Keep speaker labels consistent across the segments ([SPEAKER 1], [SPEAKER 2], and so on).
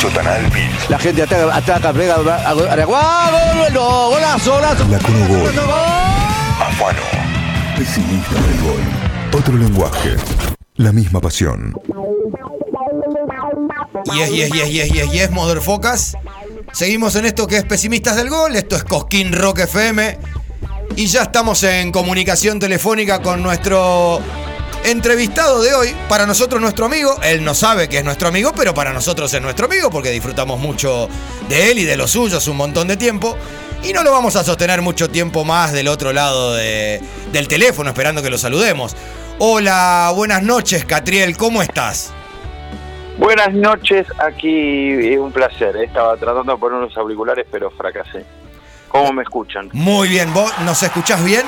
[SPEAKER 1] Chotanal.
[SPEAKER 2] La gente ataca, ataca, pega, ¡Gol! ¡No! ¡Golazo, golazo!
[SPEAKER 1] La Cono Gol.
[SPEAKER 2] ¡Gol!
[SPEAKER 1] Afano. Pesimista del gol. Otro lenguaje. La misma pasión.
[SPEAKER 3] Yes, yes, yes, yes, yes, yes, motherfuckers. Seguimos en esto que es Pesimistas del Gol. Esto es Cosquín Rock FM. Y ya estamos en comunicación telefónica con nuestro entrevistado de hoy. Para nosotros, nuestro amigo. Él no sabe que es nuestro amigo, pero para nosotros es nuestro amigo porque disfrutamos mucho de él y de los suyos un montón de tiempo. Y no lo vamos a sostener mucho tiempo más del otro lado de- del teléfono, esperando que lo saludemos. Hola, buenas noches, Catriel, ¿cómo estás?
[SPEAKER 4] Buenas noches, aquí eh, un placer. eh. Estaba tratando de poner unos auriculares, pero fracasé. ¿Cómo me escuchan?
[SPEAKER 3] Muy bien, ¿vos nos escuchás bien?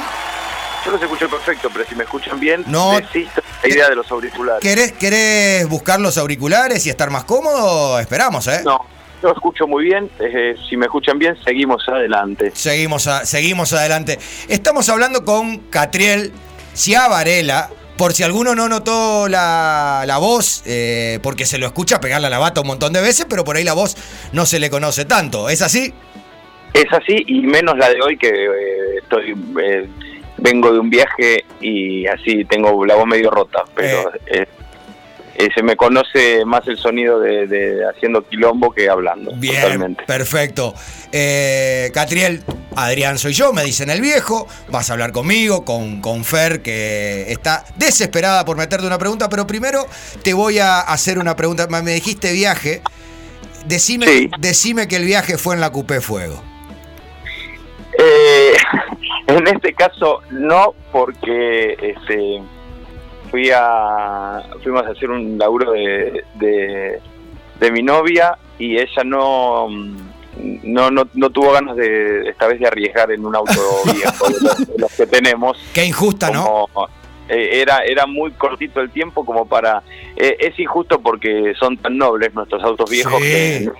[SPEAKER 4] Yo los escucho perfecto, pero si me escuchan bien,
[SPEAKER 3] No.
[SPEAKER 4] desisto de la idea de los auriculares.
[SPEAKER 3] ¿Querés, ¿Querés buscar los auriculares y estar más cómodo? Esperamos, ¿eh?
[SPEAKER 4] No, yo escucho muy bien. eh, si me escuchan bien, seguimos adelante.
[SPEAKER 3] Seguimos, a- seguimos adelante. Estamos hablando con Catriel Ciavarela. Por si alguno no notó la, la voz, eh, porque se lo escucha pegarle a la bata un montón de veces, pero por ahí la voz no se le conoce tanto. ¿Es así?
[SPEAKER 4] Es así, y menos la de hoy, que eh, estoy eh, vengo de un viaje y así tengo la voz medio rota, pero eh, eh, se me conoce más el sonido de, de haciendo quilombo que hablando.
[SPEAKER 3] Bien,
[SPEAKER 4] Totalmente.
[SPEAKER 3] perfecto. Eh, Catriel, Adrián soy yo, me dicen el viejo. Vas a hablar conmigo, con, con Fer, que está desesperada por meterte una pregunta, pero primero te voy a hacer una pregunta. Me dijiste viaje. Decime,
[SPEAKER 4] Sí.
[SPEAKER 3] decime que el viaje fue en la Coupé Fuego.
[SPEAKER 4] Eh, en este caso no, porque este, fui a, fuimos a hacer un laburo de, de, de mi novia y ella no, no, no, no tuvo ganas de esta vez de arriesgar en un auto viejo de los, de los que tenemos.
[SPEAKER 3] Qué injusta, ¿no?
[SPEAKER 4] Eh, era, era muy cortito el tiempo como para... eh, es injusto porque son tan nobles nuestros autos viejos
[SPEAKER 3] Sí.
[SPEAKER 4] que...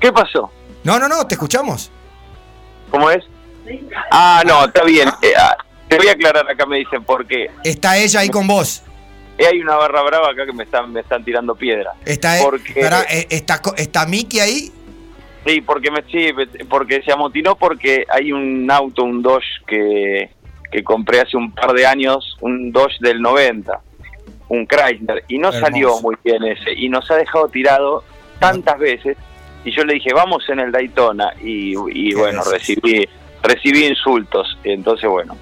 [SPEAKER 4] ¿Qué pasó?
[SPEAKER 3] No, no, no, te escuchamos.
[SPEAKER 4] ¿Cómo es? Ah, no, está bien. Eh, ah, te voy a aclarar acá, me dicen, porque
[SPEAKER 3] Está ella ahí con vos.
[SPEAKER 4] hay una barra brava acá que me están, me están tirando piedra.
[SPEAKER 3] Está,
[SPEAKER 4] Porque-
[SPEAKER 3] Pará, eh, está, está Miki ahí.
[SPEAKER 4] Sí, porque me sí, porque se amotinó porque hay un auto, un Dodge que, que compré hace un par de años, un Dodge del 90, un Chrysler, y no
[SPEAKER 3] Hermoso.
[SPEAKER 4] salió muy bien ese, y nos ha dejado tirado tantas veces, y yo le dije, vamos en el Daytona, y, y
[SPEAKER 3] Qué
[SPEAKER 4] bueno, recibí, recibí insultos, entonces bueno,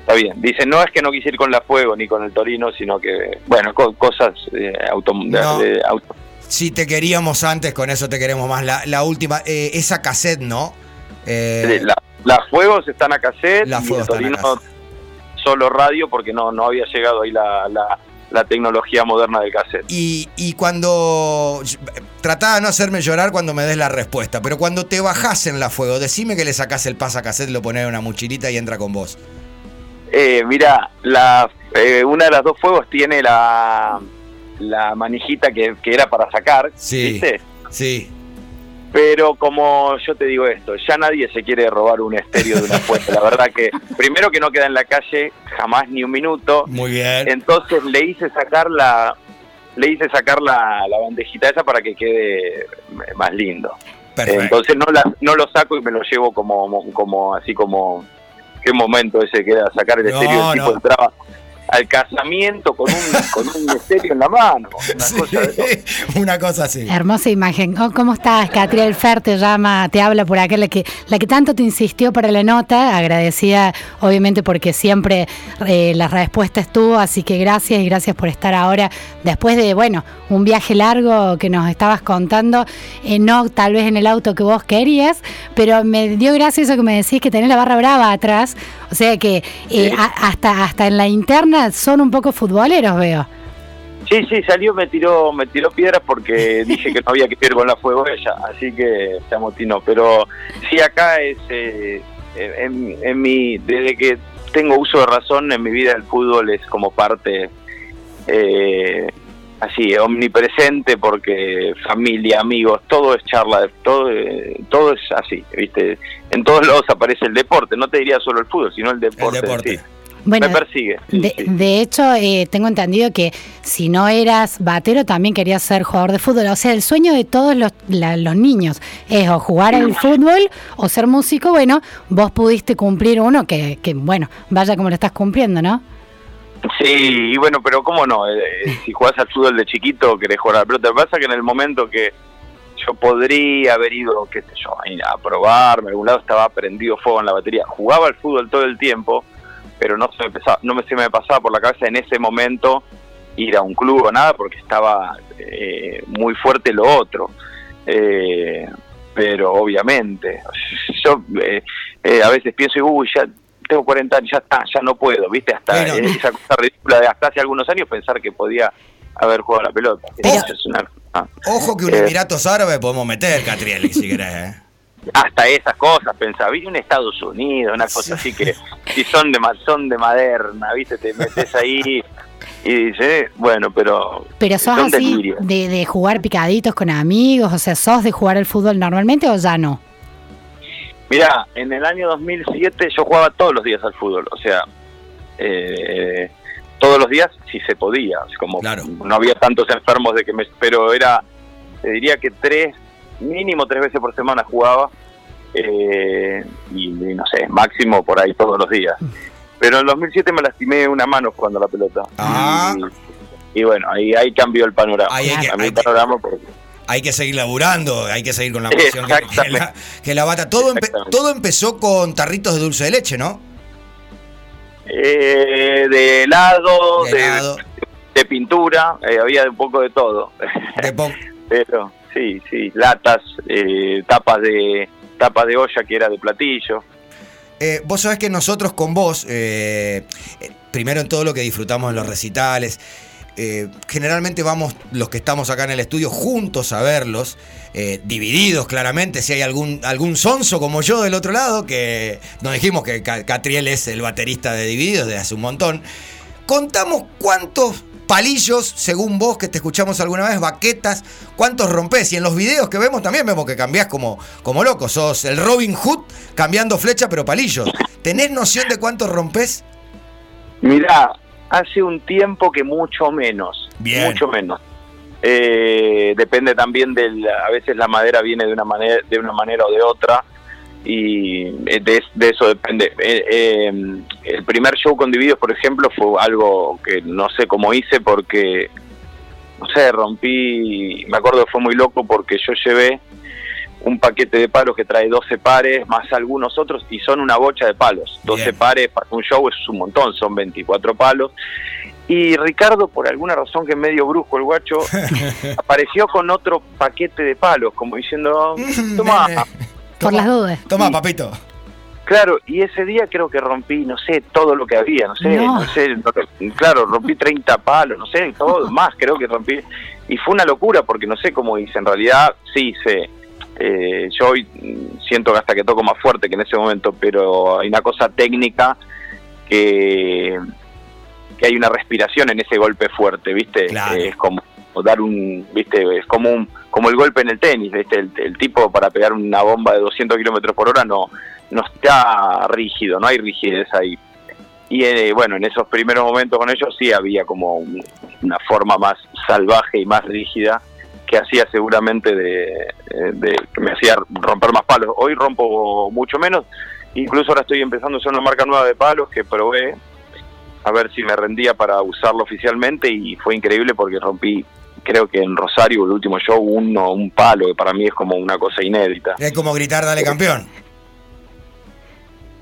[SPEAKER 4] está bien. Dice, no es que no quise ir con la Fuego ni con el Torino, sino que, bueno, co- cosas eh, auto, de-
[SPEAKER 3] No.
[SPEAKER 4] de auto.
[SPEAKER 3] Si te queríamos antes, con eso te queremos más. La, la última, eh, esa cassette, ¿no? Eh,
[SPEAKER 4] La- las fuegos están a cassette y el Torino solo radio porque no, no había llegado ahí la, la, la tecnología moderna del cassette.
[SPEAKER 3] y, y cuando. Trataba de no hacerme llorar cuando me des la respuesta, pero cuando te bajás en la fuego, decime que le sacás el pasa cassette, lo ponés en una mochilita y entra con vos.
[SPEAKER 4] Eh, mira, la, eh, una de las dos fuegos tiene la, la manijita que, que era para sacar,
[SPEAKER 3] Sí.
[SPEAKER 4] ¿viste?
[SPEAKER 3] Sí.
[SPEAKER 4] Pero como yo te digo esto, ya nadie se quiere robar un estéreo de una fuente. La verdad que, primero que no queda en la calle jamás ni un minuto.
[SPEAKER 3] Muy bien.
[SPEAKER 4] Entonces le hice sacar la le hice sacar la, la bandejita esa para que quede más lindo.
[SPEAKER 3] Perfecto.
[SPEAKER 4] Entonces no la, no lo saco y me lo llevo como como así como qué momento ese que era sacar el
[SPEAKER 3] No,
[SPEAKER 4] estéreo el tipo
[SPEAKER 3] no.
[SPEAKER 4] entraba al casamiento con un con un estéreo en la mano, una
[SPEAKER 3] Sí,
[SPEAKER 4] cosa de
[SPEAKER 3] una cosa así.
[SPEAKER 5] Hermosa imagen. Oh, ¿Cómo estás? Catriel Fer te llama, te habla por acá, la que, la que tanto te insistió para la nota, agradecida obviamente porque siempre eh, la respuesta estuvo, así que gracias y gracias por estar ahora, después de, bueno, un viaje largo que nos estabas contando, eh, no tal vez en el auto que vos querías, pero me dio gracia eso que me decís que tenés la barra brava atrás, o sea que eh, a- hasta, hasta en la interna son un poco futboleros, veo.
[SPEAKER 4] Sí, sí, salió, me tiró, me tiró piedras porque dije que no había que ir con la fuego ella, así que se amotinó. Pero sí, acá es, eh, en, en mi, desde que tengo uso de razón en mi vida el fútbol es como parte eh, así, omnipresente porque familia, amigos, todo es charla, todo, eh, todo es así, ¿viste? En todos lados aparece el deporte, no te diría solo el fútbol, sino el
[SPEAKER 3] El
[SPEAKER 4] deporte.
[SPEAKER 3] deporte.
[SPEAKER 4] sí.
[SPEAKER 5] Bueno,
[SPEAKER 4] me persigue. sí,
[SPEAKER 5] De,
[SPEAKER 4] sí.
[SPEAKER 5] de hecho, eh, tengo entendido que si no eras batero, también querías ser jugador de fútbol. O sea, el sueño de todos los, la- los niños es o jugar al fútbol o ser músico. Bueno, vos pudiste cumplir uno que, que bueno, vaya como lo estás cumpliendo, ¿no?
[SPEAKER 4] Sí, y bueno, pero cómo no, Eh, eh, si jugás al fútbol de chiquito querés jugar. Lo que pasa que en el momento que yo podría haber ido, qué sé yo, a probarme, a algún lado estaba prendido fuego en la batería. Jugaba al fútbol todo el tiempo, pero no se me, pasaba, no me, se me pasaba por la cabeza en ese momento ir a un club o nada, porque estaba eh, muy fuerte lo otro. Eh, pero obviamente, yo eh, eh, a veces pienso, uy, ya tengo 40 años, ya está, ya no puedo, ¿viste? Hasta esa cosa ridícula de hasta hace algunos años pensar que podía haber jugado la pelota.
[SPEAKER 5] Pero-
[SPEAKER 4] Eso es una- ah.
[SPEAKER 3] Ojo que un
[SPEAKER 4] Eh,
[SPEAKER 3] Emiratos Árabes podemos meter, Catriel, si querés, ¿eh?
[SPEAKER 4] Hasta esas cosas pensaba, viste un Estados Unidos, una cosa así que si son de ma- son de maderna, viste, te metes ahí y dices, bueno, pero
[SPEAKER 5] Pero sos
[SPEAKER 4] son
[SPEAKER 5] así de, de jugar picaditos con amigos, o sea, sos de jugar al fútbol normalmente o ya no.
[SPEAKER 4] Mira, en el año 2007 yo jugaba todos los días al fútbol, o sea, eh, todos los días si se podía, como
[SPEAKER 3] Claro.
[SPEAKER 4] no había tantos enfermos de que me, pero era, te diría que tres, mínimo tres veces por semana jugaba, eh, y, y no sé, máximo por ahí todos los días. Pero en el 2007 me lastimé una mano jugando la pelota.
[SPEAKER 3] Ah.
[SPEAKER 4] Y, y bueno, ahí, ahí cambió el panorama.
[SPEAKER 3] Ahí hay que- hay
[SPEAKER 4] el
[SPEAKER 3] que-
[SPEAKER 4] panorama porque
[SPEAKER 3] Hay que seguir laburando, hay que seguir con la pasión que, la, que la bata. Todo, empe- todo empezó con tarritos de dulce de leche, ¿no?
[SPEAKER 4] Eh, de helado,
[SPEAKER 3] De
[SPEAKER 4] de,
[SPEAKER 3] helado.
[SPEAKER 4] de pintura, eh, había un poco de todo.
[SPEAKER 3] De
[SPEAKER 4] Pero sí, sí, latas, eh, tapas de tapas de olla que era de platillo.
[SPEAKER 3] Eh, vos sabés que nosotros con vos, eh, primero en todo lo que disfrutamos en los recitales, generalmente vamos los que estamos acá en el estudio juntos a verlos, divididos claramente, si hay algún, algún sonso como yo del otro lado, que nos dijimos que Ca- Catriel es el baterista de Divididos de hace un montón, contamos cuántos palillos, según vos que te escuchamos alguna vez, baquetas, cuántos rompés. Y en los videos que vemos también vemos que cambiás como, como loco. Sos el Robin Hood cambiando flecha, pero palillos. ¿Tenés noción de cuántos rompés?
[SPEAKER 4] Mirá, hace un tiempo que mucho menos,
[SPEAKER 3] Bien.
[SPEAKER 4] mucho menos. Eh, depende también del, a veces la madera viene de una manera, de una manera o de otra y eh, de, de eso depende. Eh, eh, el primer show con Divididos, por ejemplo, fue algo que no sé cómo hice porque, no sé, rompí, me acuerdo que fue muy loco porque yo llevé un paquete de palos que trae 12 pares más algunos otros y son una bocha de palos. 12
[SPEAKER 3] Bien.
[SPEAKER 4] pares para un show es un montón, son 24 palos. Y Ricardo, por alguna razón que es medio brusco el guacho, apareció con otro paquete de palos, como diciendo, toma.
[SPEAKER 5] Por las dudas.
[SPEAKER 3] Toma, papito.
[SPEAKER 4] Claro, y ese día creo que rompí, no sé, todo lo que había, no sé,
[SPEAKER 5] No.
[SPEAKER 4] no, sé, no- claro, rompí 30 palos, no sé, todo más creo que rompí. Y fue una locura porque no sé cómo hice, en realidad sí hice, eh, yo hoy siento que hasta que toco más fuerte que en ese momento, pero hay una cosa técnica que, que hay una respiración en ese golpe fuerte, ¿viste?
[SPEAKER 3] Claro.
[SPEAKER 4] Eh, es como dar un, ¿viste? Es como un como el golpe en el tenis, ¿viste? El, tipo para pegar una bomba de 200 kilómetros por hora no no está rígido, no hay rigidez ahí. Y eh, bueno, en esos primeros momentos con ellos sí había como un- una forma más salvaje y más rígida que hacía seguramente de, eh, de- que me hacía romper más palos. Hoy rompo mucho menos, incluso ahora estoy empezando a usar una marca nueva de palos que probé a ver si me rendía para usarlo oficialmente y fue increíble porque rompí creo que en Rosario el último show uno un palo que para mí es como una cosa inédita.
[SPEAKER 3] Es como gritar, dale campeón.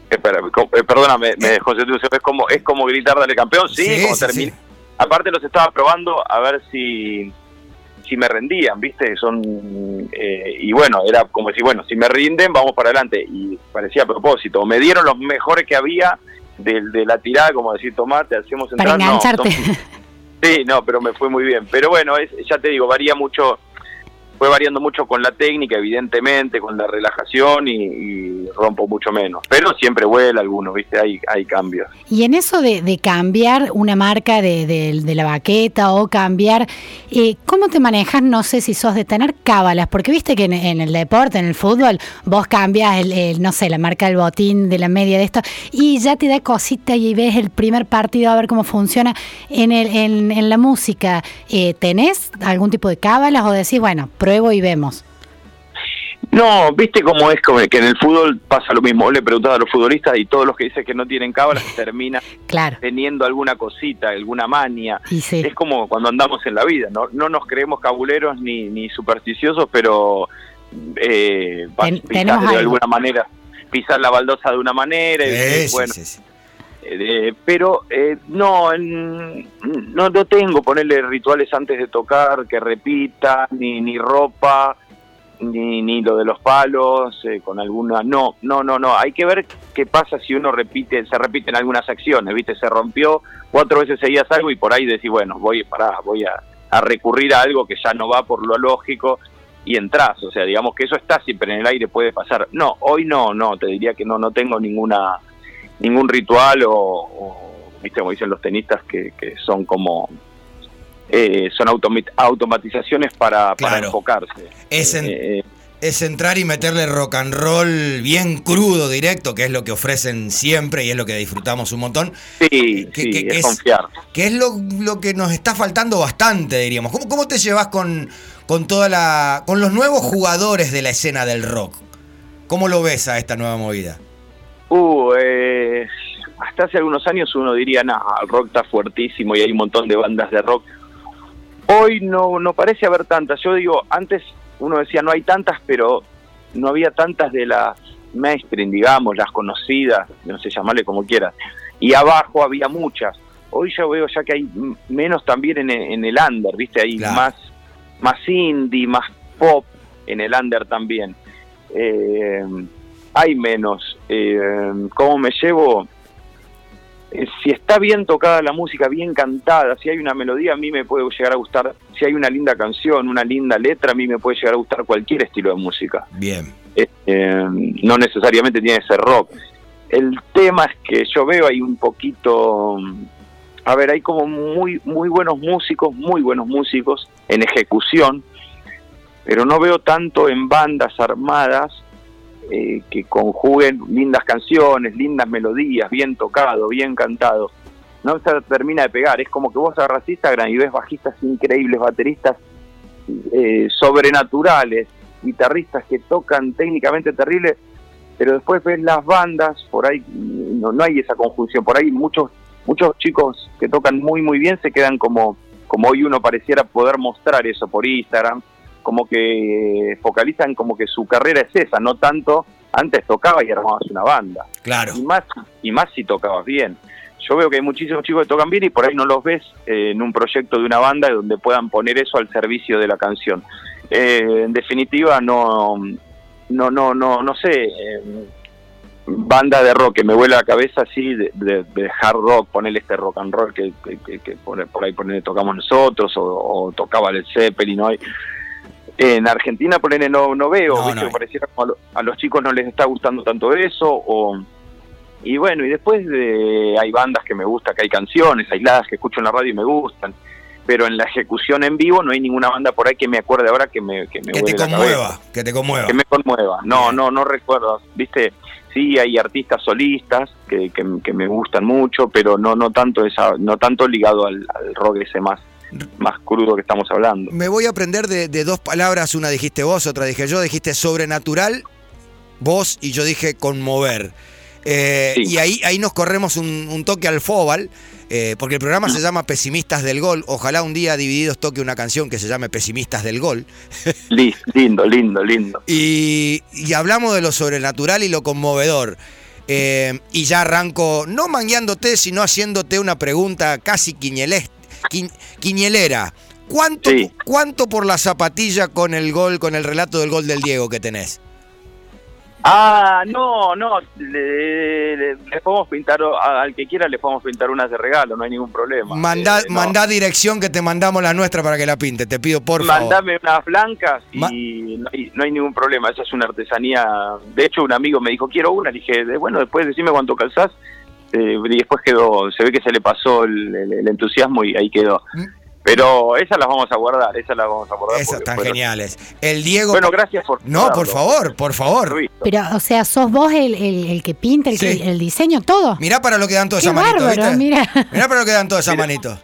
[SPEAKER 4] Espera, co- eh, perdóname, me José Tucio, es como es como gritar dale campeón, sí,
[SPEAKER 3] Sí,
[SPEAKER 4] como
[SPEAKER 3] sí.
[SPEAKER 4] Aparte los estaba probando a ver si si me rendían, ¿viste? Son eh, y bueno, era como decir, bueno, si me rinden, vamos para adelante y parecía a propósito. Me dieron los mejores que había de, de la tirada, como decir, tomate, hacemos
[SPEAKER 5] Para
[SPEAKER 4] entrar. No,
[SPEAKER 5] engancharte.
[SPEAKER 4] son- Sí, no, pero me fue muy bien. Pero bueno, es, ya te digo, varía mucho fue variando mucho con la técnica, evidentemente, con la relajación y, rompo mucho menos. Pero siempre vuela alguno, ¿viste? Hay, hay cambios.
[SPEAKER 5] Y en eso de, de cambiar una marca de, de- de la baqueta o cambiar, eh, ¿cómo te manejas? No sé si sos de tener cábalas, porque viste que en, el deporte, en el fútbol, vos cambias, el, el, no sé, la marca del botín, de la media, de esto, y ya te da cosita y ves el primer partido a ver cómo funciona. En, el, en la música, eh, ¿tenés algún tipo de cábalas o decís, bueno, pruebo y vemos?
[SPEAKER 4] No, viste cómo es como que en el fútbol pasa lo mismo. Vos le preguntás a los futbolistas y todos los que dicen que no tienen cábalas terminan
[SPEAKER 5] Claro,
[SPEAKER 4] teniendo alguna cosita, alguna mania.
[SPEAKER 5] y sí.
[SPEAKER 4] Es como cuando andamos en la vida, no, no nos creemos cabuleros ni, ni supersticiosos, pero eh,
[SPEAKER 5] Ten-
[SPEAKER 4] de
[SPEAKER 5] algo.
[SPEAKER 4] alguna manera, pisar la baldosa de una manera, y,
[SPEAKER 3] sí,
[SPEAKER 4] bueno,
[SPEAKER 3] sí, sí.
[SPEAKER 4] Eh, pero eh, no, no, no tengo ponerle rituales antes de tocar, que repita, ni, ni ropa, ni, ni lo de los palos, eh, con alguna, no, no, no, no, hay que ver qué pasa si uno repite, se repiten algunas acciones, viste, se rompió, cuatro veces seguías algo y por ahí decís, bueno, voy, pará, voy a, a recurrir a algo que ya no va por lo lógico y entras, o sea, digamos que eso está siempre en el aire, puede pasar. No, hoy no, no, te diría que no, no tengo ninguna ningún ritual o, o, viste como dicen los tenistas que, que son como eh, son automatizaciones para, enfocarse
[SPEAKER 3] Es en-
[SPEAKER 4] Eh,
[SPEAKER 3] Es entrar y meterle rock and roll bien crudo, directo, que es lo que ofrecen siempre y es lo que disfrutamos un montón.
[SPEAKER 4] sí,
[SPEAKER 3] que-
[SPEAKER 4] sí,
[SPEAKER 3] que- que
[SPEAKER 4] es,
[SPEAKER 3] es-
[SPEAKER 4] confiar
[SPEAKER 3] Que es lo, lo que nos está faltando bastante, diríamos. ¿Cómo, cómo te llevas con, con toda la. con los nuevos jugadores de la escena del rock? ¿Cómo lo ves a esta nueva movida?
[SPEAKER 4] Uh, eh, hasta hace algunos años uno diría, nah, el rock está fuertísimo y hay un montón de bandas de rock. Hoy no, no parece haber tantas. Yo digo, antes uno decía no hay tantas, pero no había tantas de las mainstream, digamos, las conocidas, no sé, llamarle como quieras. Y abajo había muchas. Hoy yo veo ya que hay menos también en, el- en el under, ¿viste? Hay
[SPEAKER 3] Claro.
[SPEAKER 4] más, más indie, más pop en el under también. Eh, hay menos. Eh, ¿Cómo me llevo? Eh, si está bien tocada la música, bien cantada, si hay una melodía, a mí me puede llegar a gustar. Si hay una linda canción, una linda letra, a mí me puede llegar a gustar cualquier estilo de música.
[SPEAKER 3] Bien.
[SPEAKER 4] Eh, eh, no necesariamente tiene que ser rock. El tema es que yo veo ahí un poquito, a ver, hay como muy muy buenos músicos, muy buenos músicos en ejecución, pero no veo tanto en bandas armadas eh, que conjuguen lindas canciones, lindas melodías, bien tocado, bien cantado. No se termina de pegar, es como que vos agarras Instagram y ves bajistas increíbles, bateristas eh, sobrenaturales, guitarristas que tocan técnicamente terrible, pero después ves las bandas, por ahí no, no hay esa conjunción, por ahí muchos muchos chicos que tocan muy muy bien se quedan como como hoy uno pareciera poder mostrar eso por Instagram, como que focalizan como que su carrera es esa, no tanto antes tocaba y armabas una banda
[SPEAKER 3] Claro.
[SPEAKER 4] y más y más si tocabas bien. Yo veo que hay muchísimos chicos que tocan bien y por ahí no los ves eh, en un proyecto de una banda donde puedan poner eso al servicio de la canción. Eh, en definitiva, no, no, no, no, no sé. eh, banda de rock que me vuela la cabeza así de, de- de hard rock, ponerle este rock and roll que, que, que- que por, por ahí ponerle, tocamos nosotros o, o tocaba el Zeppelin hoy. En Argentina ponerle no, no veo,
[SPEAKER 3] No,
[SPEAKER 4] pareciera como a, lo- a los chicos no les está gustando tanto eso o y bueno, y después de, hay bandas que me gustan, que hay canciones aisladas que escucho en la radio y me gustan, pero en la ejecución en vivo no hay ninguna banda por ahí que me acuerde ahora que me, que me
[SPEAKER 3] Que te conmueva, que te conmueva.
[SPEAKER 4] que me conmueva. No, no, no recuerdo, viste, sí hay artistas solistas que, que, que me gustan mucho, pero no, no tanto esa, no tanto ligado al, al rock ese más, más crudo que estamos hablando.
[SPEAKER 3] Me voy a aprender de, de dos palabras, una dijiste vos, otra dije yo, dijiste sobrenatural, vos y yo dije conmover. Eh,
[SPEAKER 4] Sí.
[SPEAKER 3] Y ahí, ahí nos corremos un, un toque al Fóbal, eh, porque el programa se llama Pesimistas del Gol. Ojalá un día Divididos toque una canción que se llame Pesimistas del Gol.
[SPEAKER 4] Li- Lindo, lindo, lindo.
[SPEAKER 3] Y, y hablamos de lo sobrenatural y lo conmovedor. Eh, y ya arranco, no mangueándote, sino haciéndote una pregunta casi quiñelés- quin- quiñelera. ¿Cuánto,
[SPEAKER 4] Sí.
[SPEAKER 3] ¿Cuánto por la zapatilla con el gol, con el relato del gol del Diego que tenés?
[SPEAKER 4] Ah, no, no, le, le- le podemos pintar, al que quiera le podemos pintar unas de regalo, no hay ningún problema.
[SPEAKER 3] Mandá,
[SPEAKER 4] Eh, no.
[SPEAKER 3] mandá dirección que te mandamos la nuestra para que la pinte, te pido por favor.
[SPEAKER 4] Mandame unas blancas y
[SPEAKER 3] Ma-
[SPEAKER 4] no, hay, no hay ningún problema. Esa es una artesanía. De hecho, un amigo me dijo, quiero una. Le dije, "De- bueno, después decime cuánto calzás. Eh, y después quedó, se ve que se le pasó el, el- el entusiasmo y ahí quedó.
[SPEAKER 3] Mm.
[SPEAKER 4] Pero esas las vamos a guardar, esas las vamos a guardar.
[SPEAKER 3] Esas están
[SPEAKER 4] fueron-
[SPEAKER 3] geniales. El Diego.
[SPEAKER 4] Bueno, gracias por.
[SPEAKER 3] no, por favor, por favor.
[SPEAKER 5] Pero, o sea, sos vos el, el, el que pinta, el,
[SPEAKER 3] Sí.
[SPEAKER 5] que, el diseño, todo.
[SPEAKER 3] Mirá para lo que dan todas esas manitos,
[SPEAKER 5] mira.
[SPEAKER 3] Mirá para lo que dan todas esas manitos.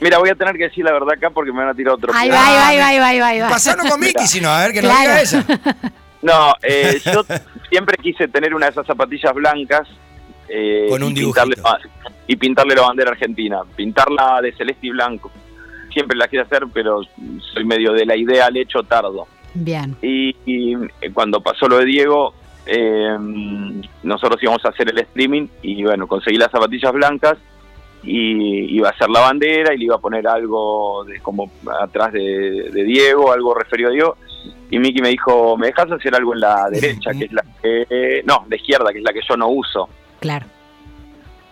[SPEAKER 4] Mira, voy a tener que decir la verdad acá porque me van a tirar otro.
[SPEAKER 5] Ahí va, ahí va, ahí va, ahí va,
[SPEAKER 3] con Miki, si no, a ver que nos
[SPEAKER 5] Claro.
[SPEAKER 3] diga ella.
[SPEAKER 4] No, eh, yo siempre quise tener una de esas zapatillas blancas eh,
[SPEAKER 3] Con un
[SPEAKER 4] y, pintarle, y pintarle la bandera argentina, pintarla de celeste y blanco. Siempre la quise hacer, pero soy medio de la idea al hecho tardo.
[SPEAKER 5] Bien.
[SPEAKER 4] Y, y, eh, cuando pasó lo de Diego, eh, nosotros íbamos a hacer el streaming y bueno, conseguí las zapatillas blancas y iba a hacer la bandera y le iba a poner algo de, como atrás de, de Diego, algo referido a Diego. Y Miki me dijo, ¿me dejas hacer algo en la derecha, que es la que... No, la izquierda, que es la que yo no uso.
[SPEAKER 5] Claro.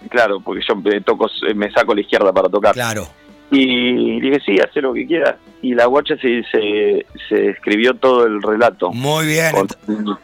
[SPEAKER 4] Claro, porque yo me, toco, me saco la izquierda para tocar.
[SPEAKER 3] Claro.
[SPEAKER 4] Y dije, sí, haz lo que quieras. Y la guacha se, se, se escribió todo el relato
[SPEAKER 3] Muy bien.
[SPEAKER 4] con,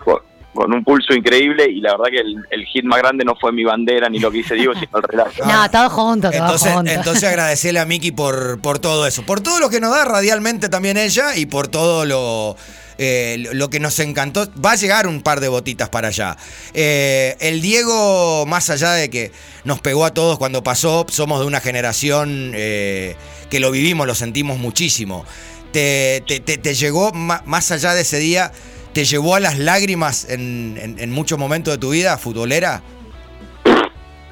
[SPEAKER 4] con- con un pulso increíble y la verdad que el, el hit más grande no fue mi bandera ni lo que hice Diego, sino el relato.
[SPEAKER 5] No, todos juntos, todos
[SPEAKER 3] Entonces, entonces agradecerle a Miki por, por todo eso, por todo lo que nos da radialmente también ella y por todo lo, eh, lo- que nos encantó. Va a llegar un par de botitas para allá. Eh, el Diego, más allá de que nos pegó a todos cuando pasó, somos de una generación eh, que lo vivimos, lo sentimos muchísimo. Te, te- te- te llegó, más allá de ese día, te llevó a las lágrimas en, en- en muchos momentos de tu vida futbolera.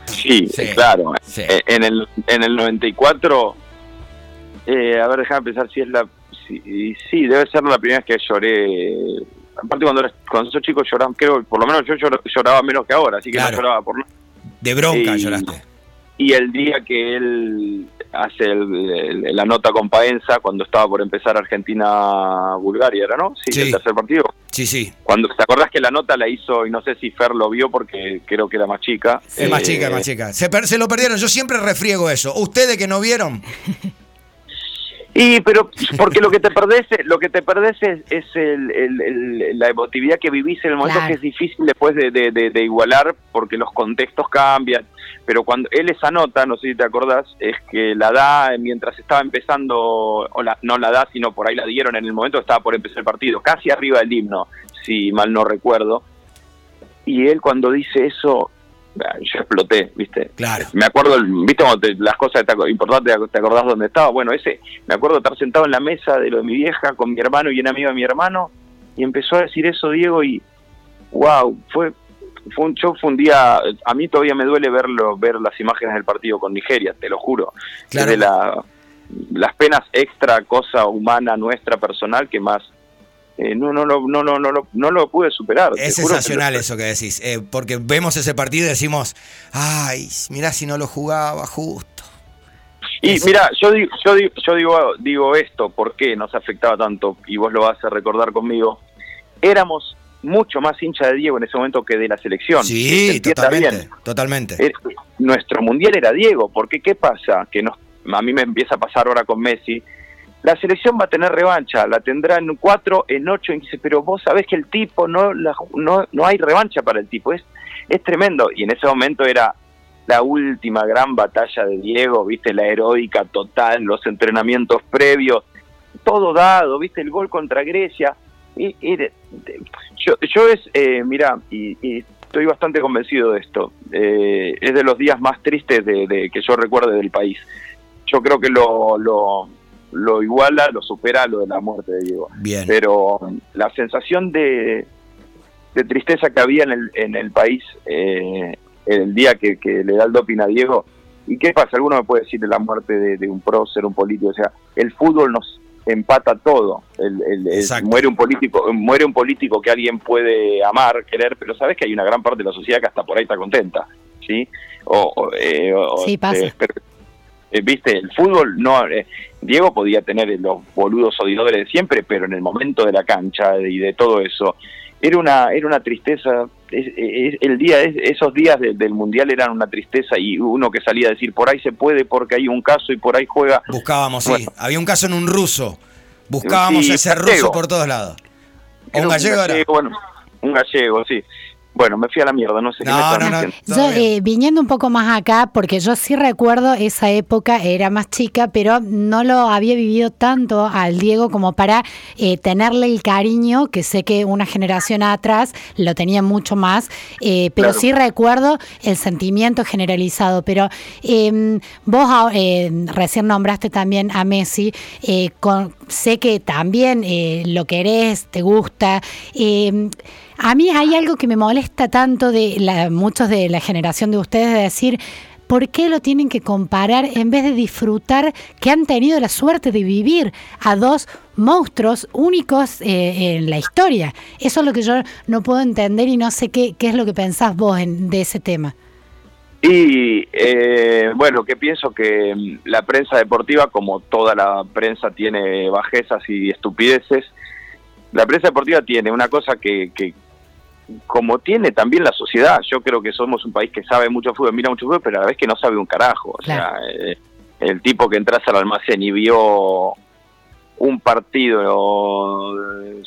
[SPEAKER 4] Sí,
[SPEAKER 3] Sí,
[SPEAKER 4] claro.
[SPEAKER 3] sí.
[SPEAKER 4] En el en el 94, eh, a ver, déjame pensar si es la... Sí, sí, debe ser la primera vez que lloré. Aparte cuando, eras- cuando sos chico lloraba, creo, por lo menos yo llor- lloraba menos que ahora, así que
[SPEAKER 3] Claro.
[SPEAKER 4] no lloraba por nada.
[SPEAKER 3] De bronca
[SPEAKER 4] Y-
[SPEAKER 3] lloraste.
[SPEAKER 4] Y el día que él hace el- el- la nota con Paenza, cuando estaba por empezar Argentina-Bulgaria, ¿era no? Sí,
[SPEAKER 3] Sí.
[SPEAKER 4] el tercer partido.
[SPEAKER 3] Sí, sí.
[SPEAKER 4] Cuando, ¿Te acordás que la nota la hizo, y no sé si Fer lo vio porque creo que era más chica?
[SPEAKER 3] Es más
[SPEAKER 4] Eh,
[SPEAKER 3] chica, es más chica. Se, per- se lo perdieron. Yo siempre refriego eso. Ustedes que no vieron,
[SPEAKER 4] Y pero porque lo que te perdés, lo que te perdés es, es el- el- el- la emotividad que vivís en el momento
[SPEAKER 5] Claro.
[SPEAKER 4] que es difícil después de, de- de- de igualar porque los contextos cambian. Pero cuando él esa nota, no sé si te acordás, es que la da mientras estaba empezando, o la, no la da, sino por ahí la dieron en el momento que estaba por empezar el partido, casi arriba del himno, si mal no recuerdo. Y él cuando dice eso, yo exploté, ¿viste?
[SPEAKER 3] claro.
[SPEAKER 4] Me acuerdo, viste, cuando te- las cosas te importantes, te acordás dónde estaba. Bueno, ese, me acuerdo estar sentado en la mesa de lo de mi vieja con mi hermano y un amigo de mi hermano, y empezó a decir eso Diego y, wow, fue, fue un show, fue un día, a mí todavía me duele verlo, ver las imágenes del partido con Nigeria, te lo juro.
[SPEAKER 3] Claro.
[SPEAKER 4] Es de la, las penas extra, cosa humana nuestra, personal, que más... eh, no, no, no, no, no, no, lo- no lo pude superar.
[SPEAKER 3] Es
[SPEAKER 4] que
[SPEAKER 3] sensacional
[SPEAKER 4] lo-
[SPEAKER 3] eso que decís. eh, porque vemos ese partido y decimos, ay, mirá si no lo jugaba justo.
[SPEAKER 4] Y
[SPEAKER 3] Es-
[SPEAKER 4] mira, yo digo, yo digo, yo digo, digo esto, ¿por qué nos afectaba tanto? Y vos lo vas a recordar conmigo. Éramos mucho más hincha de Diego en ese momento que de la selección.
[SPEAKER 3] Sí, totalmente.
[SPEAKER 4] bien.
[SPEAKER 3] Totalmente.
[SPEAKER 4] Eh, nuestro mundial era Diego, porque ¿qué pasa? Que nos, a mí me empieza a pasar ahora con Messi. La selección va a tener revancha, la tendrá en cuatro, en ocho, en 15, pero vos sabés que el tipo no, la, no, no hay revancha para el tipo, es, es tremendo. Y en ese momento era la última gran batalla de Diego, viste, la heroica total, los entrenamientos previos, todo dado, viste, el gol contra Grecia. Y, yo, yo es, eh, mira, y, estoy bastante convencido de esto, eh, es de los días más tristes de, de que yo recuerde del país. Yo creo que lo, lo, lo iguala, lo supera lo de la muerte de Diego
[SPEAKER 3] Bien.
[SPEAKER 4] pero la sensación de, de tristeza que había en el, en el país eh, el día que, que le da el doping a Diego, ¿y qué pasa? Alguno me puede decir de la muerte de, de un prócer, un político, o sea, el fútbol nos empata todo, el, el- el- muere un político muere un político que alguien puede amar, querer, pero sabes que hay una gran parte de la sociedad que hasta por ahí está contenta, ¿sí? O, o, eh, o-
[SPEAKER 5] Sí, pasa.
[SPEAKER 4] eh, pero- eh, viste, el fútbol no... eh, Diego podía tener los boludos odiadores de siempre, pero en el momento de la cancha y de todo eso, era una, era una tristeza. Es- es- el día, es- esos días de- del mundial eran una tristeza y uno que salía a decir por ahí se puede porque hay un caso y por ahí juega.
[SPEAKER 3] Buscábamos, sí. Había un caso en un ruso. Buscábamos
[SPEAKER 4] Sí,
[SPEAKER 3] ese
[SPEAKER 4] gallego.
[SPEAKER 3] ruso por todos lados. ¿O
[SPEAKER 4] Era
[SPEAKER 3] un gallego era?
[SPEAKER 4] Bueno, un gallego, sí. Bueno, me fui a la mierda, no sé qué me están
[SPEAKER 3] no, no.
[SPEAKER 4] diciendo.
[SPEAKER 5] Yo, eh, viniendo un poco más acá, porque yo sí recuerdo esa época, era más chica, pero no lo había vivido tanto al Diego como para eh, tenerle el cariño, que sé que una generación atrás lo tenía mucho más, eh, pero
[SPEAKER 4] Claro.
[SPEAKER 5] sí recuerdo el sentimiento generalizado. Pero eh, vos ah, eh, recién nombraste también a Messi, eh, con- sé que también eh, lo querés, te gusta. A mí hay algo que me molesta tanto de la, muchos de la generación de ustedes de decir, ¿por qué lo tienen que comparar en vez de disfrutar que han tenido la suerte de vivir a dos monstruos únicos eh, en la historia? Eso es lo que yo no puedo entender y no sé qué, qué es lo que pensás vos en- de ese tema.
[SPEAKER 4] Y eh, bueno, que pienso que mm, la prensa deportiva, como toda la prensa tiene bajezas y estupideces, la prensa deportiva tiene una cosa que, que como tiene también la sociedad, yo creo que somos un país que sabe mucho fútbol, mira mucho fútbol, pero a la vez que no sabe un carajo. O
[SPEAKER 5] Claro.
[SPEAKER 4] sea, eh, el tipo que entras al almacén y vio un partido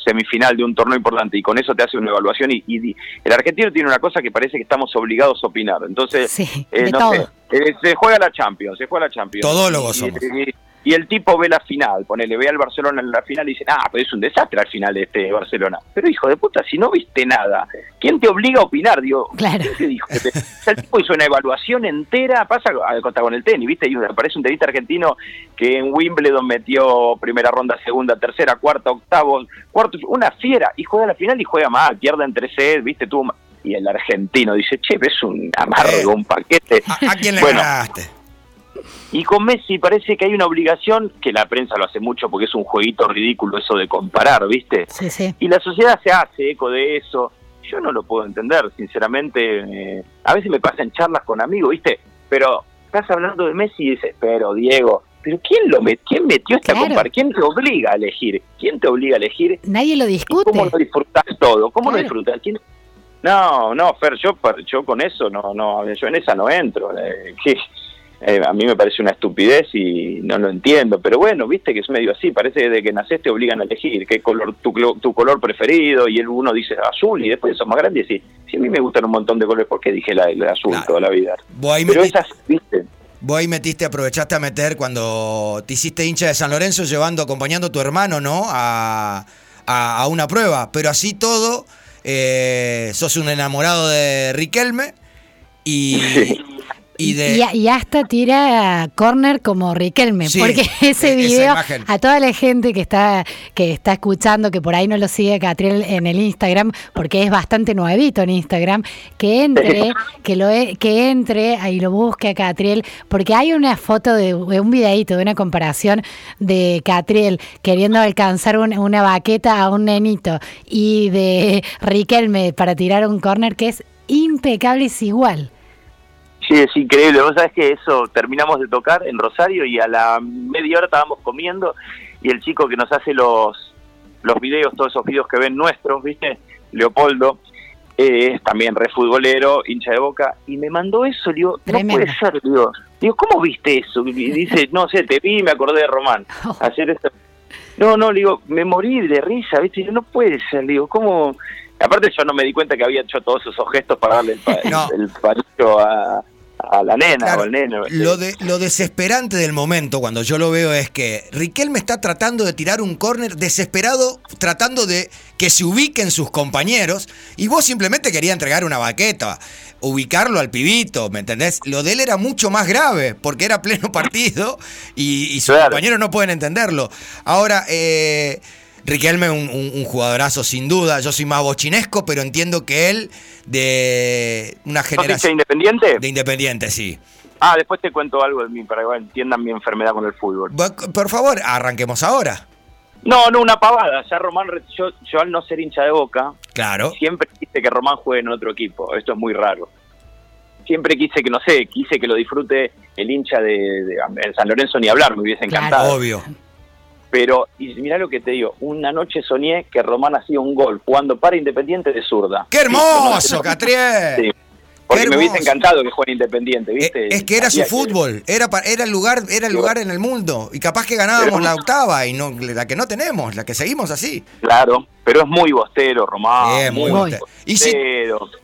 [SPEAKER 4] semifinal de un torneo importante y con eso te hace una evaluación y, y el argentino tiene una cosa que parece que estamos obligados a opinar. Entonces,
[SPEAKER 5] Sí,
[SPEAKER 4] eh, no sé, eh, se juega la Champions, se juega la Champions.
[SPEAKER 3] Todólogos
[SPEAKER 4] Y-
[SPEAKER 3] somos.
[SPEAKER 4] Y, y el tipo ve la final, ponele, ve al Barcelona en la final y dice, ah, pero es un desastre al final de este Barcelona. Pero hijo de puta, si no viste nada, ¿quién te obliga a opinar? Digo,
[SPEAKER 5] Claro.
[SPEAKER 4] ¿quién te dijo? que te- O sea, el tipo hizo una evaluación entera, pasa con el tenis, ¿viste? Y aparece un tenista argentino que en Wimbledon metió primera ronda, segunda, tercera, cuarta, octavo, cuarto, una fiera, y juega la final y juega mal, pierde entre sed, ¿viste? Tuvo y el argentino dice, che, es un amargo, un paquete.
[SPEAKER 3] ¿A, a quién le
[SPEAKER 4] Bueno,
[SPEAKER 3] ganaste?
[SPEAKER 4] Y con Messi parece que hay una obligación, que la prensa lo hace mucho porque es un jueguito ridículo eso de comparar, ¿viste?
[SPEAKER 5] Sí, sí.
[SPEAKER 4] Y la sociedad se hace eco de eso. Yo no lo puedo entender, sinceramente. eh, a veces me pasan charlas con amigos, ¿viste? Pero estás hablando de Messi y dices, pero Diego, ¿pero quién lo met quién metió esta
[SPEAKER 5] Claro.
[SPEAKER 4] comparación? ¿Quién te obliga a elegir? ¿Quién te obliga a elegir?
[SPEAKER 5] Nadie lo
[SPEAKER 4] ¿Y
[SPEAKER 5] discute.
[SPEAKER 4] ¿Cómo lo disfrutas todo? ¿Cómo
[SPEAKER 5] Claro.
[SPEAKER 4] lo disfrutas? ¿Quién- No, no, Fer, yo, yo con eso no, no, yo en esa no entro. eh, eh, a mí me parece una estupidez y no lo entiendo, pero bueno, viste que es medio así, parece que de que nacés te obligan a elegir qué color, tu, tu color preferido y el uno dice azul y después sos más grande y decís, si a mí me gustan un montón de colores, ¿por qué dije la, el azul
[SPEAKER 3] Claro.
[SPEAKER 4] toda la vida?
[SPEAKER 3] Vos ahí,
[SPEAKER 4] Pero
[SPEAKER 3] metiste,
[SPEAKER 4] esas, viste,
[SPEAKER 3] vos ahí metiste, aprovechaste a meter cuando te hiciste hincha de San Lorenzo llevando, acompañando a tu hermano, ¿no? A, a- a una prueba. Pero así todo, eh, sos un enamorado de Riquelme y,
[SPEAKER 4] Sí.
[SPEAKER 3] Y de...
[SPEAKER 5] Y, y hasta tira corner como Riquelme,
[SPEAKER 3] Sí,
[SPEAKER 5] porque
[SPEAKER 3] e-
[SPEAKER 5] ese video, a toda la gente que está, que está escuchando, que por ahí no lo sigue Catriel en el Instagram, porque es bastante nuevito en Instagram, que entre, que lo e- que entre y lo busque a Catriel, porque hay una foto de, de un videíto, de una comparación de Catriel queriendo alcanzar un- una baqueta a un nenito y de Riquelme para tirar un corner que es impecable, es igual.
[SPEAKER 4] Sí, es increíble. Vos sabés que eso terminamos de tocar en Rosario y a la media hora estábamos comiendo y el chico que nos hace los los videos, todos esos videos que ven nuestros, ¿viste? Leopoldo, eh, es también re futbolero, hincha de boca, y me mandó eso, le digo,
[SPEAKER 5] Tremendo.
[SPEAKER 4] no puede ser, digo, digo, ¿cómo viste eso? Y dice, no sé, te vi y me acordé de Román, hacer esto. No, no, le digo, me morí de risa, ¿viste? Yo, no puede ser, le digo, ¿cómo? Aparte yo no me di cuenta que había hecho todos esos gestos para darle el, pa-
[SPEAKER 3] No.
[SPEAKER 4] el palillo a, a la nena
[SPEAKER 3] Claro,
[SPEAKER 4] o al neno.
[SPEAKER 3] lo, de, lo desesperante del momento cuando yo lo veo es que Riquelme está tratando de tirar un córner desesperado, tratando de que se ubiquen sus compañeros y vos simplemente querías entregar una baqueta, ubicarlo al pibito, ¿me entendés? Lo de él era mucho más grave porque era pleno partido y, y sus
[SPEAKER 4] Claro.
[SPEAKER 3] compañeros no pueden entenderlo. Ahora, eh, Riquelme un, un- un jugadorazo sin duda, yo soy más bochinesco, pero entiendo que él de una
[SPEAKER 4] ¿Sos hincha
[SPEAKER 3] generación
[SPEAKER 4] independiente?
[SPEAKER 3] de Independiente, sí.
[SPEAKER 4] Ah, después te cuento algo de mí para que entiendan mi enfermedad con el fútbol.
[SPEAKER 3] Por favor, arranquemos ahora.
[SPEAKER 4] No, no, una pavada. Ya Román, yo, yo al no ser hincha de boca,
[SPEAKER 3] Claro.
[SPEAKER 4] siempre quise que Román juegue en otro equipo. Esto es muy raro. siempre quise que, no sé, quise que lo disfrute el hincha de, de- San Lorenzo ni hablar, me hubiese
[SPEAKER 5] Claro.
[SPEAKER 4] encantado.
[SPEAKER 3] Obvio.
[SPEAKER 4] Pero, y mirá lo que te digo, una noche soñé que Román hacía un gol jugando para Independiente de zurda.
[SPEAKER 3] ¡Qué hermoso, Catriel!
[SPEAKER 4] Sí. Porque me hubiese encantado que juegue en Independiente,
[SPEAKER 3] Eh,
[SPEAKER 4] ¿viste?
[SPEAKER 3] Es que era su fútbol, era, era el lugar, era el lugar en el mundo. Y capaz que ganábamos la octava y no la que no tenemos, la que seguimos así.
[SPEAKER 4] Claro, pero es muy bostero, Román.
[SPEAKER 3] Muy
[SPEAKER 5] Muy.
[SPEAKER 3] bostero. Y si,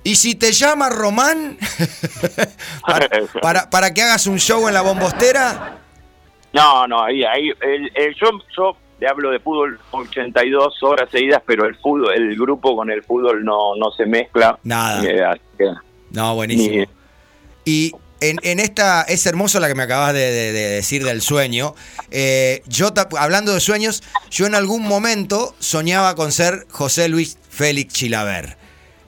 [SPEAKER 3] y si te llama Román para, para, para que hagas un show en la bombostera,
[SPEAKER 4] No, no, ahí, ahí, el, el- yo, yo te hablo de fútbol 82 horas seguidas, pero el fútbol, el grupo con el fútbol no, no se mezcla.
[SPEAKER 3] Nada.
[SPEAKER 4] Eh,
[SPEAKER 3] no, buenísimo. Y en, en esta, es hermoso la que me acabas de, de- de decir del sueño. Eh, yo, hablando de sueños, yo en algún momento soñaba con ser José Luis Félix Chilaver.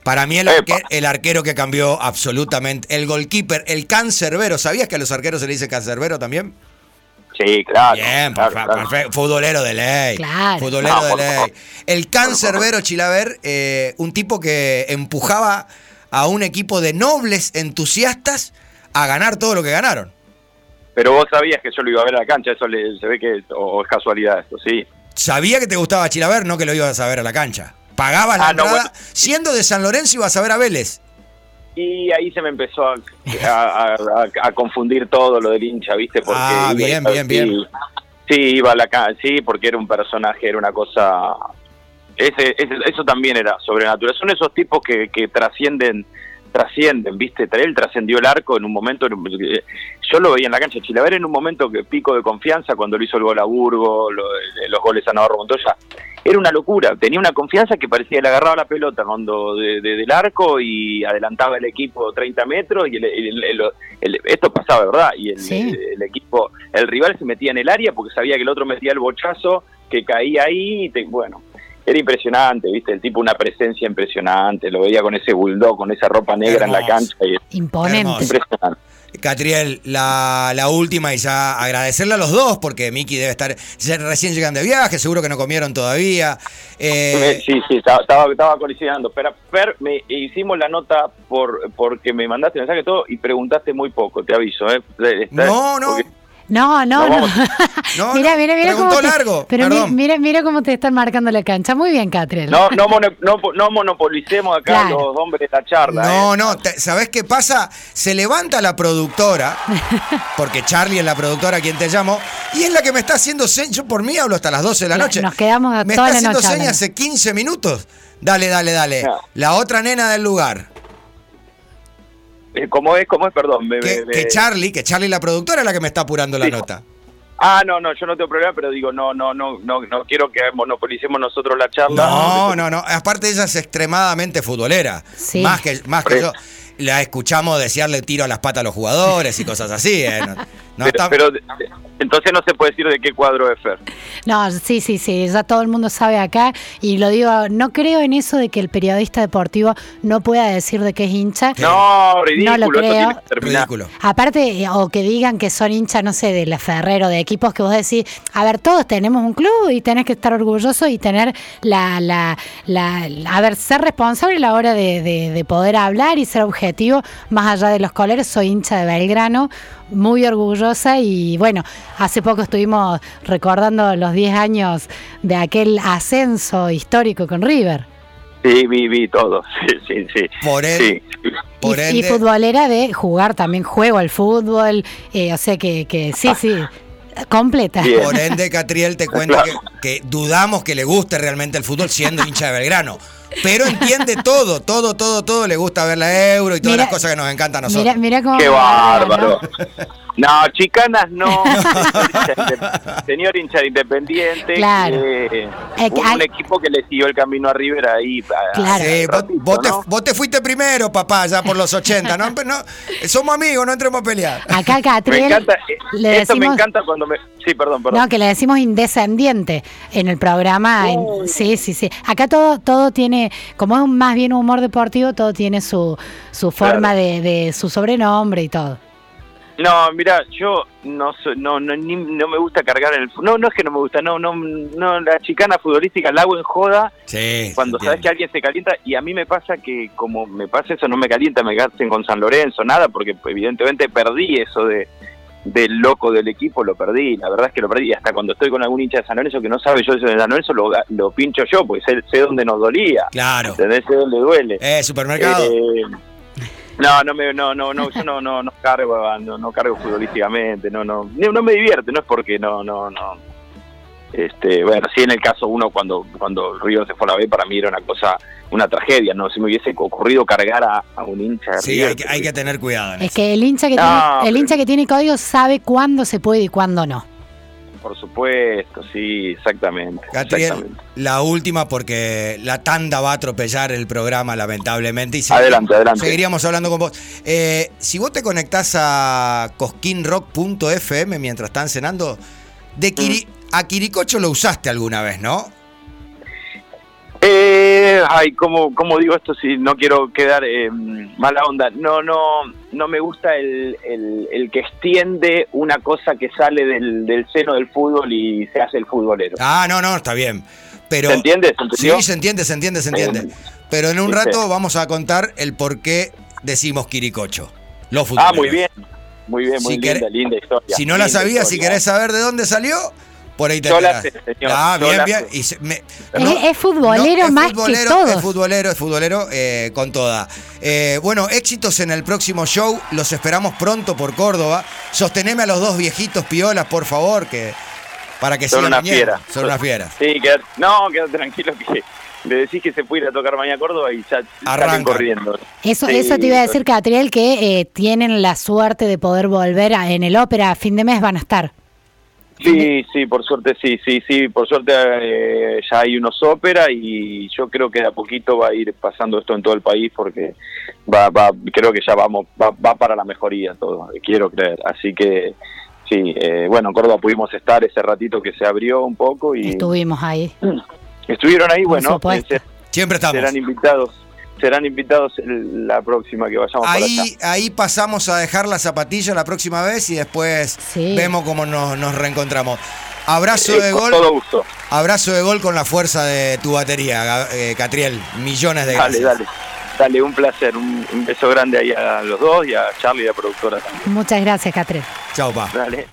[SPEAKER 3] Para mí el, arque- el arquero que cambió absolutamente, el goalkeeper, el cancerbero. ¿Sabías que a los arqueros se le dice cancerbero también?
[SPEAKER 4] Sí, claro.
[SPEAKER 3] Bien,
[SPEAKER 4] claro,
[SPEAKER 3] perfe-
[SPEAKER 4] claro.
[SPEAKER 3] perfecto. futbolero de ley.
[SPEAKER 5] Claro.
[SPEAKER 3] Futbolero
[SPEAKER 4] No,
[SPEAKER 3] de
[SPEAKER 4] por
[SPEAKER 3] ley.
[SPEAKER 4] favor.
[SPEAKER 3] El cancerbero Chilaver, eh, un tipo que empujaba a un equipo de nobles entusiastas a ganar todo lo que ganaron.
[SPEAKER 4] Pero vos sabías que yo lo iba a ver a la cancha, eso le- se ve que o, o es casualidad esto, sí.
[SPEAKER 3] Sabía que te gustaba Chilaver, no que lo ibas a ver a la cancha. Pagabas la
[SPEAKER 4] Ah, no,
[SPEAKER 3] entrada.
[SPEAKER 4] bueno.
[SPEAKER 3] Siendo de San Lorenzo ibas a ver a Vélez.
[SPEAKER 4] Y ahí se me empezó a, a- a- a confundir todo lo del hincha, ¿viste? Porque
[SPEAKER 3] Ah,
[SPEAKER 4] iba-
[SPEAKER 3] bien, bien,
[SPEAKER 4] sí,
[SPEAKER 3] bien.
[SPEAKER 4] Sí, iba a la sí, porque era un personaje, era una cosa... Ese, ese- eso también era sobrenatural. Son esos tipos que, que trascienden, trascienden, ¿viste? Él trascendió el arco en un momento... Yo lo veía en la cancha de Chilaver en un momento que pico de confianza cuando lo hizo el gol a Burgo, lo- los goles a Navarro Montoya. Era una locura, tenía una confianza que parecía que le agarraba la pelota cuando de- de- del arco y adelantaba el equipo 30 metros y el- el- el- el- esto pasaba, ¿verdad? Y el,
[SPEAKER 5] Sí.
[SPEAKER 4] equipo, el rival se metía en el área porque sabía que el otro metía el bochazo que caía ahí y te- bueno, era impresionante, ¿viste? El tipo una presencia impresionante, lo veía con ese bulldog, con esa ropa negra en la cancha y
[SPEAKER 5] Imponente.
[SPEAKER 4] Impresionante.
[SPEAKER 3] Catriel, la, la última y ya agradecerle a los dos porque Miki debe estar ya recién llegan de viaje, seguro que no comieron todavía. Eh,
[SPEAKER 4] Sí, sí, estaba, estaba, estaba colisionando. Pero, Fer, me hicimos la nota por porque me mandaste mensaje y todo y preguntaste muy poco, te aviso. ¿eh?
[SPEAKER 3] No, no.
[SPEAKER 4] porque-
[SPEAKER 5] No, no,
[SPEAKER 4] No,
[SPEAKER 5] no. mira, mira, mira cómo te,
[SPEAKER 3] largo,
[SPEAKER 5] pero mi- mira, mira cómo te están marcando la cancha. Muy bien, Catriel.
[SPEAKER 4] No, no, mono- no, no monopolicemos acá
[SPEAKER 5] Claro.
[SPEAKER 4] los hombres de la charla.
[SPEAKER 3] No,
[SPEAKER 4] ¿eh?
[SPEAKER 3] no, te- ¿sabés qué pasa? Se levanta la productora, porque Charlie es la productora a quien te llamo, y es la que me está haciendo señas. Yo por mí hablo hasta las 12 de la
[SPEAKER 5] No-
[SPEAKER 3] noche.
[SPEAKER 5] nos quedamos
[SPEAKER 3] Me
[SPEAKER 5] toda
[SPEAKER 3] está
[SPEAKER 5] la
[SPEAKER 3] haciendo
[SPEAKER 5] noche
[SPEAKER 3] señas hace 15 minutos. Dale, dale, dale.
[SPEAKER 4] No.
[SPEAKER 3] La otra nena del lugar.
[SPEAKER 4] Eh, ¿Cómo es? ¿Cómo es? Perdón. me-
[SPEAKER 3] Que,
[SPEAKER 4] me-
[SPEAKER 3] que Charlie, que Charlie la productora es la que me está apurando la
[SPEAKER 4] Sí.
[SPEAKER 3] nota.
[SPEAKER 4] Ah, no, no, yo no tengo problema, pero digo, no, no, no, no, no quiero que monopolicemos nosotros la charla.
[SPEAKER 3] No, no, no. Aparte ella es extremadamente futbolera.
[SPEAKER 5] Sí.
[SPEAKER 3] Más que, más que yo. La escuchamos desearle tiro a las patas a los jugadores y cosas así. ¿eh? No, no
[SPEAKER 4] pero,
[SPEAKER 3] está-
[SPEAKER 4] entonces no se puede decir de qué cuadro es Fer.
[SPEAKER 5] No, sí, sí, sí, ya todo el mundo sabe acá y lo digo, no creo en eso de que el periodista deportivo no pueda decir de qué es hincha.
[SPEAKER 4] No, ridículo,
[SPEAKER 5] No lo creo.
[SPEAKER 4] tiene que terminar.
[SPEAKER 3] Ridículo.
[SPEAKER 5] Aparte, o que digan que son hinchas, no sé, de la Ferrero, de equipos que vos decís, a ver, todos tenemos un club y tenés que estar orgulloso y tener la, la, la, la- a ver, ser responsable a la hora de, de- de poder hablar y ser objetivo, más allá de los colores, soy hincha de Belgrano, muy orgullosa y bueno, hace poco estuvimos recordando los 10 años de aquel ascenso histórico con River.
[SPEAKER 4] Sí, vi, vi todo. Sí, sí, sí.
[SPEAKER 3] Por él.
[SPEAKER 4] Sí.
[SPEAKER 3] Por
[SPEAKER 5] y, y futbolera de jugar también juego al fútbol, eh, o sea que, que sí, sí, completa.
[SPEAKER 4] Bien.
[SPEAKER 3] Por ende, Catriel te cuenta que, que dudamos que le guste realmente el fútbol siendo hincha de Belgrano. Pero entiende todo, todo, todo, todo. Le gusta ver la euro y todas
[SPEAKER 5] Mira-
[SPEAKER 3] las cosas que nos encantan a nosotros.
[SPEAKER 5] Mira, mira cómo
[SPEAKER 4] Qué
[SPEAKER 5] me
[SPEAKER 4] bárbaro.
[SPEAKER 5] ¿no?
[SPEAKER 4] No, chicanas no. Señor hincha de Independiente.
[SPEAKER 5] Claro. Eh,
[SPEAKER 4] un,
[SPEAKER 5] hay-
[SPEAKER 4] un equipo que le siguió el camino a River ahí. a-
[SPEAKER 5] Claro.
[SPEAKER 3] Sí, vos, te, vos te fuiste primero, papá, ya por los 80. ¿no? No, somos amigos, no entremos a pelear.
[SPEAKER 5] Acá
[SPEAKER 4] Me
[SPEAKER 5] Catriel
[SPEAKER 4] encanta, eh,
[SPEAKER 5] le
[SPEAKER 4] esto me
[SPEAKER 5] decimos,
[SPEAKER 4] encanta cuando me... Sí, perdón, perdón.
[SPEAKER 5] no, que le decimos indescendiente en el programa. en- sí, sí, sí. Acá todo, todo tiene, como es un- más bien humor deportivo, todo tiene su, su forma
[SPEAKER 4] Claro.
[SPEAKER 5] de, de su sobrenombre y todo.
[SPEAKER 4] No, mira, yo no soy- no no, ni- no me gusta cargar en el no no es que no me gusta, no no no la chicana futbolística la hago en joda
[SPEAKER 3] Sí.
[SPEAKER 4] cuando
[SPEAKER 3] se
[SPEAKER 4] sabes que alguien se calienta y a mí me pasa que como me pasa eso no me calienta, me gasten con San Lorenzo, nada, porque evidentemente perdí eso de del loco del equipo, lo perdí, la verdad es que lo perdí, y hasta cuando estoy con algún hincha de San Lorenzo que no sabe yo eso de San Lorenzo, lo, lo pincho yo, porque sé, sé dónde nos dolía,
[SPEAKER 3] Claro.
[SPEAKER 4] ¿entendés? Sé dónde duele.
[SPEAKER 3] Eh, supermercado.
[SPEAKER 4] Eh, no, no me, no, no, no, yo no, no, no cargo, no, no cargo futbolísticamente, no, no, no, no me divierte, no es porque no, no, no. Este, bueno, sí en el caso uno cuando, cuando River se fue a la B para mí era una cosa, una tragedia, no, si me hubiese ocurrido cargar a, a un hincha de
[SPEAKER 3] Sí,
[SPEAKER 4] River,
[SPEAKER 3] hay que, hay que tener cuidado. en
[SPEAKER 5] Es
[SPEAKER 3] eso.
[SPEAKER 5] que el hincha que,
[SPEAKER 4] No,
[SPEAKER 5] tiene, el
[SPEAKER 4] pero-
[SPEAKER 5] hincha que tiene código sabe cuándo se puede y cuándo no.
[SPEAKER 4] por supuesto, sí, exactamente,
[SPEAKER 3] Catriel,
[SPEAKER 4] exactamente.
[SPEAKER 3] la última porque la tanda va a atropellar el programa lamentablemente. Y
[SPEAKER 4] Adelante, adelante.
[SPEAKER 3] Seguiríamos hablando con vos. Eh, si vos te conectás a cosquinrock.fm mientras están cenando, de Quiri- a Quiricocho lo usaste alguna vez, ¿no?
[SPEAKER 4] Eh, ay, ¿cómo, ¿cómo digo esto si no quiero quedar eh, mala onda? No, no, no me gusta el, el, el que extiende una cosa que sale del, del seno del fútbol y se hace el futbolero.
[SPEAKER 3] Ah, no, no, está bien. Pero,
[SPEAKER 4] ¿Se entiende?
[SPEAKER 3] Sí, se entiende, se entiende, se entiende.
[SPEAKER 4] Eh,
[SPEAKER 3] Pero en un rato vamos a contar el por qué decimos Quiricocho. Los
[SPEAKER 4] Ah,
[SPEAKER 3] futboleros.
[SPEAKER 4] muy bien, muy bien, muy
[SPEAKER 3] Si
[SPEAKER 4] linda, linda historia.
[SPEAKER 3] Si no la sabías, si querés saber de dónde salió, por ahí te
[SPEAKER 4] Yo la
[SPEAKER 3] enterás.
[SPEAKER 4] sé, señor,
[SPEAKER 3] Ah,
[SPEAKER 4] yo
[SPEAKER 3] bien,
[SPEAKER 4] la
[SPEAKER 3] bien.
[SPEAKER 4] sé.
[SPEAKER 3] Y se- me-
[SPEAKER 5] Es- es futbolero
[SPEAKER 3] es
[SPEAKER 5] más que
[SPEAKER 3] futbolero,
[SPEAKER 5] todos.
[SPEAKER 3] Es futbolero, es futbolero eh, con toda. Eh, bueno, éxitos en el próximo show. Los esperamos pronto por Córdoba. Sosteneme a los dos viejitos piolas, por favor, que para que
[SPEAKER 4] Son
[SPEAKER 3] sigan
[SPEAKER 4] una
[SPEAKER 3] viniendo.
[SPEAKER 4] fiera.
[SPEAKER 3] Son una fiera.
[SPEAKER 4] Sí, quedate- no, quédate tranquilo que le decís que se puede ir a tocar mañana a Córdoba y ya
[SPEAKER 3] Arranca.
[SPEAKER 4] salen corriendo.
[SPEAKER 5] Eso,
[SPEAKER 4] Sí,
[SPEAKER 5] eso te iba a decir, Catriel, que eh, tienen la suerte de poder volver a- en el ópera a fin de mes van a estar.
[SPEAKER 4] Sí, sí, por suerte sí, sí, sí, por suerte eh, ya hay unos ópera y yo creo que de a poquito va a ir pasando esto en todo el país porque va, va, creo que ya vamos, va, va para la mejoría todo, quiero creer, así que sí, eh, bueno, en Córdoba pudimos estar ese ratito que se abrió un poco y
[SPEAKER 5] Estuvimos ahí.
[SPEAKER 4] estuvieron ahí, bueno, eh,
[SPEAKER 3] Siempre estamos.
[SPEAKER 4] serán invitados, serán invitados el- la próxima que vayamos para allá.
[SPEAKER 3] Ahí, ahí pasamos a dejar la zapatilla la próxima vez y después
[SPEAKER 5] Sí.
[SPEAKER 3] vemos cómo nos, nos reencontramos. Abrazo de
[SPEAKER 4] con
[SPEAKER 3] gol.
[SPEAKER 4] todo gusto.
[SPEAKER 3] Abrazo de gol con la fuerza de tu batería, eh, Catriel. Millones de
[SPEAKER 4] Dale,
[SPEAKER 3] gracias.
[SPEAKER 4] dale. Dale, un placer. Un, un beso grande ahí a los dos y a Charlie, la productora también.
[SPEAKER 5] Muchas gracias, Catriel.
[SPEAKER 3] Chau, pa.
[SPEAKER 4] Dale.